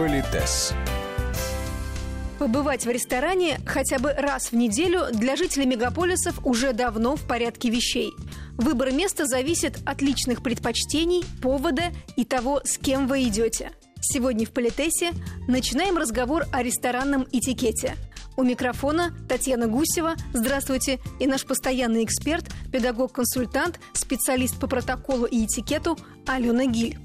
Политес. Побывать в ресторане хотя бы раз в неделю для жителей мегаполисов уже давно в порядке вещей. Выбор места зависит от личных предпочтений, повода и того, с кем вы идете. Сегодня в Политесе начинаем разговор о ресторанном этикете. У микрофона Татьяна Гусева. Здравствуйте. И наш постоянный эксперт, педагог-консультант, специалист по протоколу и этикету Алена Гиль.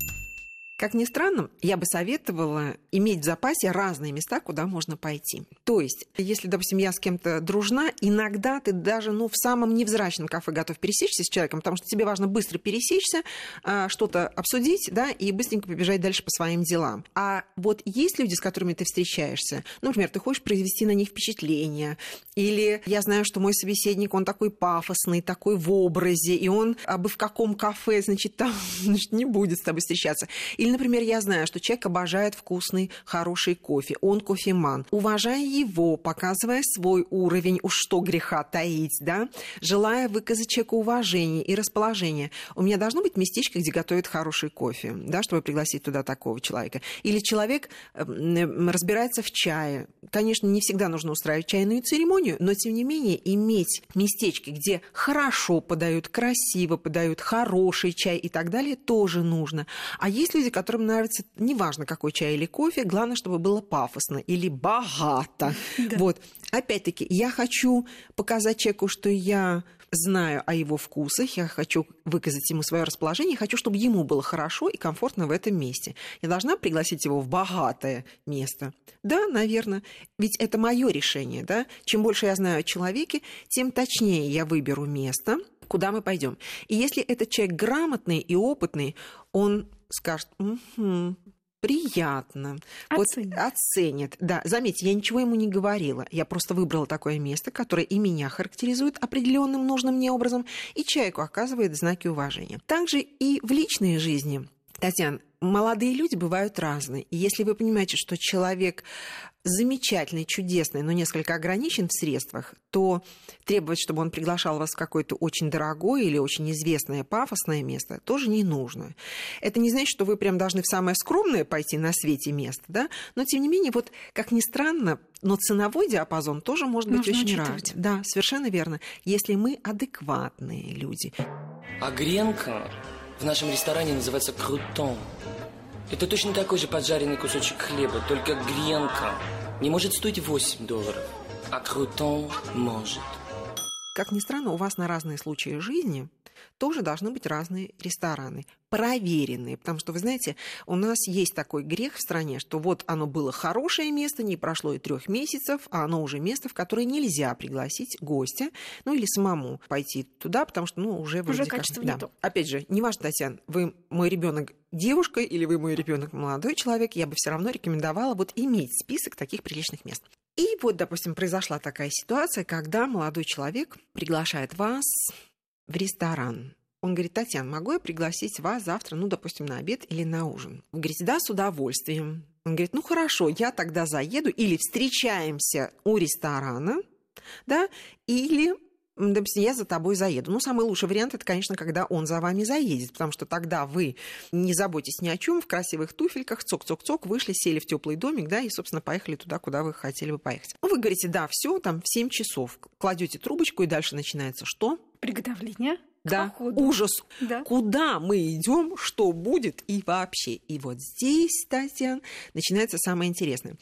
Как ни странно, я бы советовала иметь в запасе разные места, куда можно пойти. То есть, если, допустим, я с кем-то дружна, иногда ты даже ну, в самом невзрачном кафе готов пересечься с человеком, потому что тебе важно быстро пересечься, а, что-то обсудить, да, и быстренько побежать дальше по своим делам. А вот есть люди, с которыми ты встречаешься, ну, например, ты хочешь произвести на них впечатление, или я знаю, что мой собеседник, он такой пафосный, такой в образе, и он а бы в каком кафе, значит, там значит, не будет с тобой встречаться. Или, например, я знаю, что человек обожает вкусный, хороший кофе, он кофеман. Уважая его, показывая свой уровень, уж что греха таить, да, желая выказать человеку уважение и расположение. У меня должно быть местечко, где готовят хороший кофе, да, чтобы пригласить туда такого человека. Или человек эм, разбирается в чае. Конечно, не всегда нужно устраивать чайную церемонию, но, тем не менее, иметь местечко, где хорошо подают, красиво подают, хороший чай и так далее, тоже нужно. А есть люди, которым нравится, неважно, какой чай или кофе, главное, чтобы было пафосно или богато. Да. Вот. Опять-таки, я хочу показать человеку, что я знаю о его вкусах, я хочу выказать ему свое расположение, хочу, чтобы ему было хорошо и комфортно в этом месте. Я должна пригласить его в богатое место. Да, наверное. Ведь это мое решение, да. Чем больше я знаю о человеке, тем точнее я выберу место, куда мы пойдем. И если этот человек грамотный и опытный, он скажет, угу, приятно. Оценит. Вот оценит. Да, заметьте, я ничего ему не говорила. Я просто выбрала такое место, которое и меня характеризует определенным нужным мне образом, и человеку оказывает знаки уважения. Также и в личной жизни Татьяна, молодые люди бывают разные. И если вы понимаете, что человек замечательный, чудесный, но несколько ограничен в средствах, то требовать, чтобы он приглашал вас в какое-то очень дорогое или очень известное пафосное место, тоже не нужно. Это не значит, что вы прям должны в самое скромное пойти на свете место, да? но тем не менее, вот как ни странно, но ценовой диапазон тоже может быть Нужно очень разный. Да, совершенно верно. Если мы адекватные люди. А гренка в нашем ресторане называется крутон. Это точно такой же поджаренный кусочек хлеба, только гренка не может стоить 8 долларов, а крутон может. Как ни странно, у вас на разные случаи жизни тоже должны быть разные рестораны, проверенные, потому что, вы знаете, у нас есть такой грех в стране, что вот оно было хорошее место, не прошло и трех месяцев, а оно уже место, в которое нельзя пригласить гостя, ну или самому пойти туда, потому что, ну, уже уже качество как... не да. то. Опять же, не важно, Татьяна, вы мой ребенок девушка или вы мой ребенок молодой человек, я бы все равно рекомендовала вот иметь список таких приличных мест. И вот, допустим, произошла такая ситуация, когда молодой человек приглашает вас в ресторан. Он говорит, Татьяна, могу я пригласить вас завтра, ну, допустим, на обед или на ужин? Вы говорите, да, с удовольствием. Он говорит, ну, хорошо, я тогда заеду или встречаемся у ресторана, да, или допустим, я за тобой заеду. Ну, самый лучший вариант это, конечно, когда он за вами заедет, потому что тогда вы не заботитесь ни о чем, в красивых туфельках, цок-цок-цок, вышли, сели в теплый домик, да, и, собственно, поехали туда, куда вы хотели бы поехать. Ну, вы говорите, да, все, там, в 7 часов. Кладете трубочку, и дальше начинается что? Приготовление. Да, ужас. Да. Куда мы идем, что будет и вообще. И вот здесь, Татьяна, начинается самое интересное.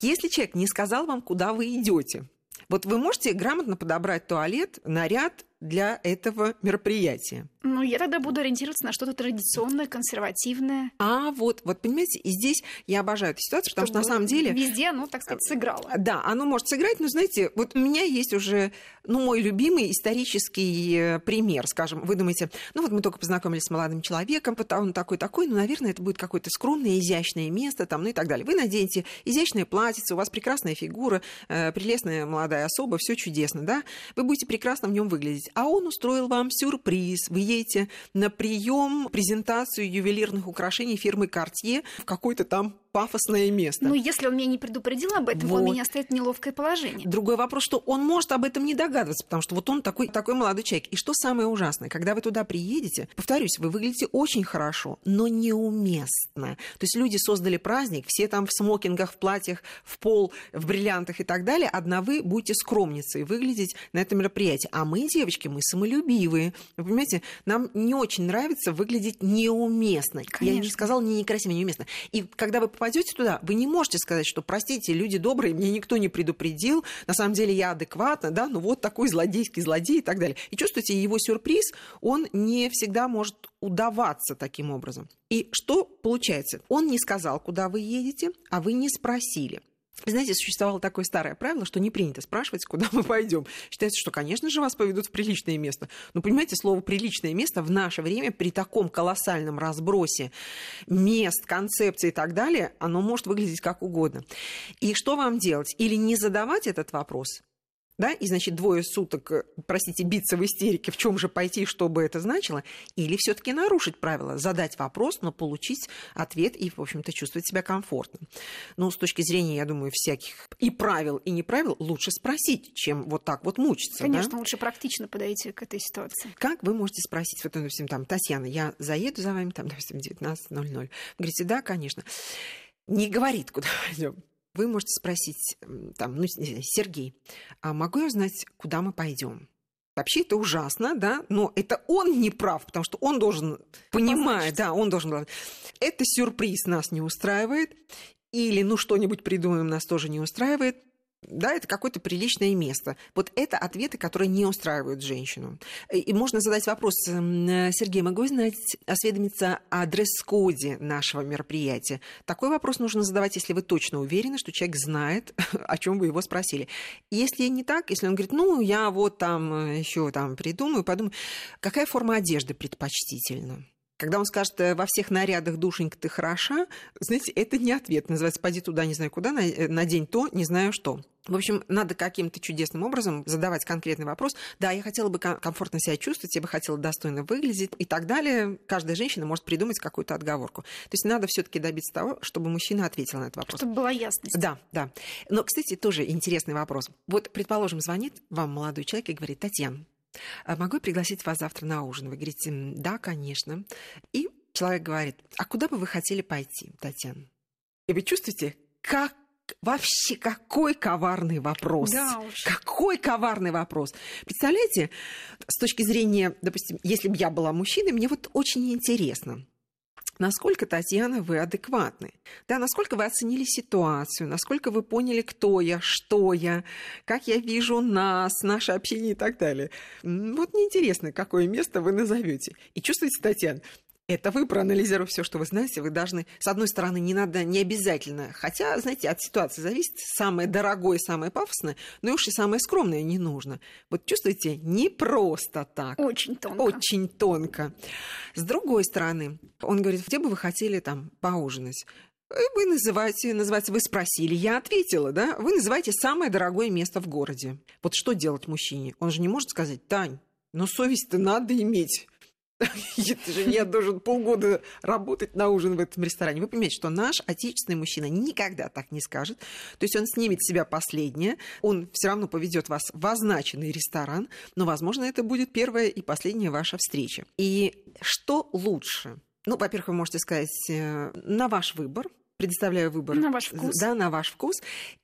Если человек не сказал вам, куда вы идете, вот вы можете грамотно подобрать туалет, наряд для этого мероприятия. Ну, я тогда буду ориентироваться на что-то традиционное, консервативное. А вот, вот понимаете, и здесь я обожаю эту ситуацию, потому Чтобы что на самом деле... Везде оно, так сказать, сыграло. Да, оно может сыграть, но, знаете, вот у меня есть уже, ну, мой любимый исторический э, пример, скажем. Вы думаете, ну, вот мы только познакомились с молодым человеком, он такой-такой, ну, наверное, это будет какое-то скромное, изящное место, там, ну и так далее. Вы наденете изящное платьице, у вас прекрасная фигура, э, прелестная молодая особа, все чудесно, да? Вы будете прекрасно в нем выглядеть а он устроил вам сюрприз. Вы едете на прием, презентацию ювелирных украшений фирмы Cartier в какой-то там пафосное место. Ну, если он меня не предупредил об этом, Вот. он меня ставит в неловкое положение. Другой вопрос, что он может об этом не догадываться, потому что вот он такой, такой молодой человек. И что самое ужасное, когда вы туда приедете, повторюсь, вы выглядите очень хорошо, но неуместно. То есть люди создали праздник, все там в смокингах, в платьях, в пол, в бриллиантах и так далее, одна вы будете скромницей выглядеть на этом мероприятии. А мы, девочки, мы самолюбивые. Вы понимаете, нам не очень нравится выглядеть неуместно. Я не Конечно. сказала не некрасиво, неуместно. И когда вы попадете туда, вы не можете сказать, что, простите, люди добрые, мне никто не предупредил, на самом деле я адекватна, да, ну вот такой злодейский злодей и так далее. И чувствуете, его сюрприз, он не всегда может удаваться таким образом. И что получается? Он не сказал, куда вы едете, а вы не спросили. Знаете, существовало такое старое правило, что не принято спрашивать, куда мы пойдем. Считается, что, конечно же, вас поведут в приличное место. Но, понимаете, слово «приличное место» в наше время при таком колоссальном разбросе мест, концепций и так далее, оно может выглядеть как угодно. И что вам делать? Или не задавать этот вопрос, да, и, значит, двое суток, э, простите, биться в истерике, в чем же пойти, что бы это значило, или все таки нарушить правила, задать вопрос, но получить ответ и, в общем-то, чувствовать себя комфортно. Ну, с точки зрения, я думаю, всяких и правил, и неправил, лучше спросить, чем вот так вот мучиться. да? Конечно, лучше практично подойти к этой ситуации. Как вы можете спросить, вот, допустим, там, Татьяна, я заеду за вами, там, допустим, 19.00. Вы говорите, да, конечно. Не говорит, куда пойдем. Вы можете спросить, там, ну, Сергей, а могу я узнать, куда мы пойдем? Вообще это ужасно, да, но это он не прав, потому что он должен понимать, да, он должен... Это сюрприз нас не устраивает, или, ну, что-нибудь придумаем, нас тоже не устраивает. Да, это какое-то приличное место. Вот это ответы, которые не устраивают женщину. И- можно задать вопрос, м, э, Сергей, могу знать, осведомиться о дресс-коде нашего мероприятия? Такой вопрос нужно задавать, если вы точно уверены, что человек знает, о чем вы его спросили. Если не так, если он говорит, ну, я вот там еще там придумаю, подумаю, какая форма одежды предпочтительна? Когда он скажет, э, во всех нарядах, душенька, ты хороша, знаете, это не ответ. Называется, пойди туда, не знаю куда, на- э, надень то, не знаю что. В общем, надо каким-то чудесным образом задавать конкретный вопрос. Да, я хотела бы ком- комфортно себя чувствовать, я бы хотела достойно выглядеть и так далее. Каждая женщина может придумать какую-то отговорку. То есть надо все таки добиться того, чтобы мужчина ответил на этот вопрос. Чтобы была ясность. Да, да. Но, кстати, тоже интересный вопрос. Вот, предположим, звонит вам молодой человек и говорит, Татьяна, а могу я пригласить вас завтра на ужин? Вы говорите, «М, да, конечно. И человек говорит, а куда бы вы хотели пойти, Татьяна? И вы чувствуете, как вообще какой коварный вопрос. Да уж. Какой коварный вопрос. Представляете, с точки зрения, допустим, если бы я была мужчиной, мне вот очень интересно, насколько, Татьяна, вы адекватны. Да, насколько вы оценили ситуацию, насколько вы поняли, кто я, что я, как я вижу нас, наше общение и так далее. Вот мне интересно, какое место вы назовете. И чувствуете, Татьяна, это вы, проанализировав все, что вы знаете, вы должны, с одной стороны, не надо, не обязательно, хотя, знаете, от ситуации зависит, самое дорогое, самое пафосное, но уж и самое скромное не нужно. Вот чувствуете, не просто так. Очень тонко. Очень тонко. С другой стороны, он говорит, где бы вы хотели там поужинать? И Вы называете, называется, вы спросили, я ответила, да? Вы называете самое дорогое место в городе. Вот что делать мужчине? Он же не может сказать, Тань, но совесть-то надо иметь. Я должен полгода работать на ужин в этом ресторане. Вы понимаете, что наш отечественный мужчина никогда так не скажет. То есть он снимет с себя последнее, он все равно поведет вас в означенный ресторан, но, возможно, это будет первая и последняя ваша встреча. И что лучше? Ну, во-первых, вы можете сказать э, на ваш выбор, предоставляю выбор. На ваш вкус. Да, на ваш вкус.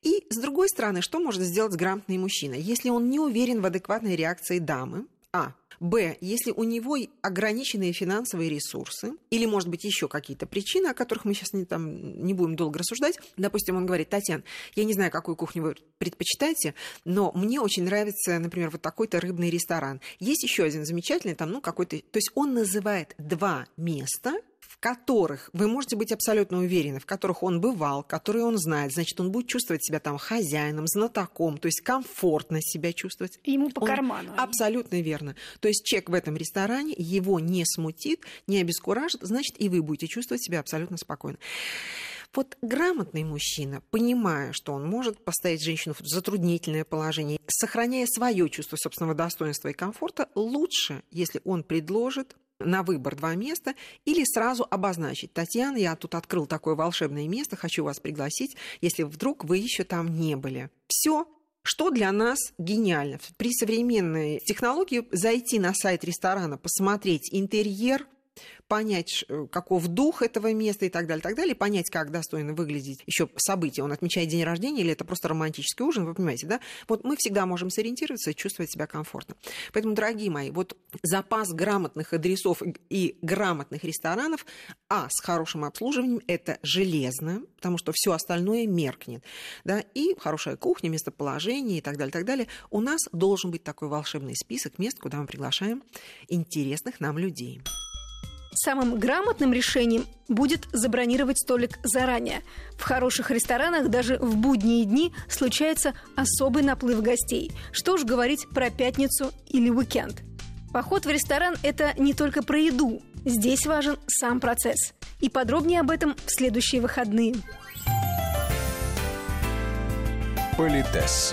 И, с другой стороны, что может сделать грамотный мужчина? Если он не уверен в адекватной реакции дамы, а. Б. Если у него ограниченные финансовые ресурсы, или, может быть, еще какие-то причины, о которых мы сейчас не, там, не будем долго рассуждать. Допустим, он говорит, Татьяна, я не знаю, какую кухню вы предпочитаете, но мне очень нравится, например, вот такой-то рыбный ресторан. Есть еще один замечательный, там, ну, какой-то... То есть он называет два места, в которых вы можете быть абсолютно уверены, в которых он бывал, которые он знает, значит, он будет чувствовать себя там хозяином, знатоком, то есть комфортно себя чувствовать. Ему по Он- карману. Абсолютно верно. То есть человек в этом ресторане его не смутит, не обескуражит, значит, и вы будете чувствовать себя абсолютно спокойно. Вот грамотный мужчина, понимая, что он может поставить женщину в затруднительное положение, сохраняя свое чувство собственного достоинства и комфорта, лучше, если он предложит на выбор два места или сразу обозначить. Татьяна, я тут открыл такое волшебное место, хочу вас пригласить, если вдруг вы еще там не были. Все, что для нас гениально? При современной технологии зайти на сайт ресторана, посмотреть интерьер, понять, э, каков дух этого места и так далее, так далее, понять, как достойно выглядеть еще событие. Он отмечает день рождения или это просто романтический ужин, вы понимаете, да? Вот мы всегда можем сориентироваться и чувствовать себя комфортно. Поэтому, дорогие мои, вот запас грамотных адресов и грамотных ресторанов, а с хорошим обслуживанием, это железно, потому что все остальное меркнет, да, и хорошая кухня, местоположение и так далее, так далее. У нас должен быть такой волшебный список мест, куда мы приглашаем интересных нам людей. Самым грамотным решением будет забронировать столик заранее. В хороших ресторанах даже в будние дни случается особый наплыв гостей. Что уж говорить про пятницу или уикенд. Поход в ресторан – это не только про еду. Здесь важен сам процесс. И подробнее об этом в следующие выходные. Политес.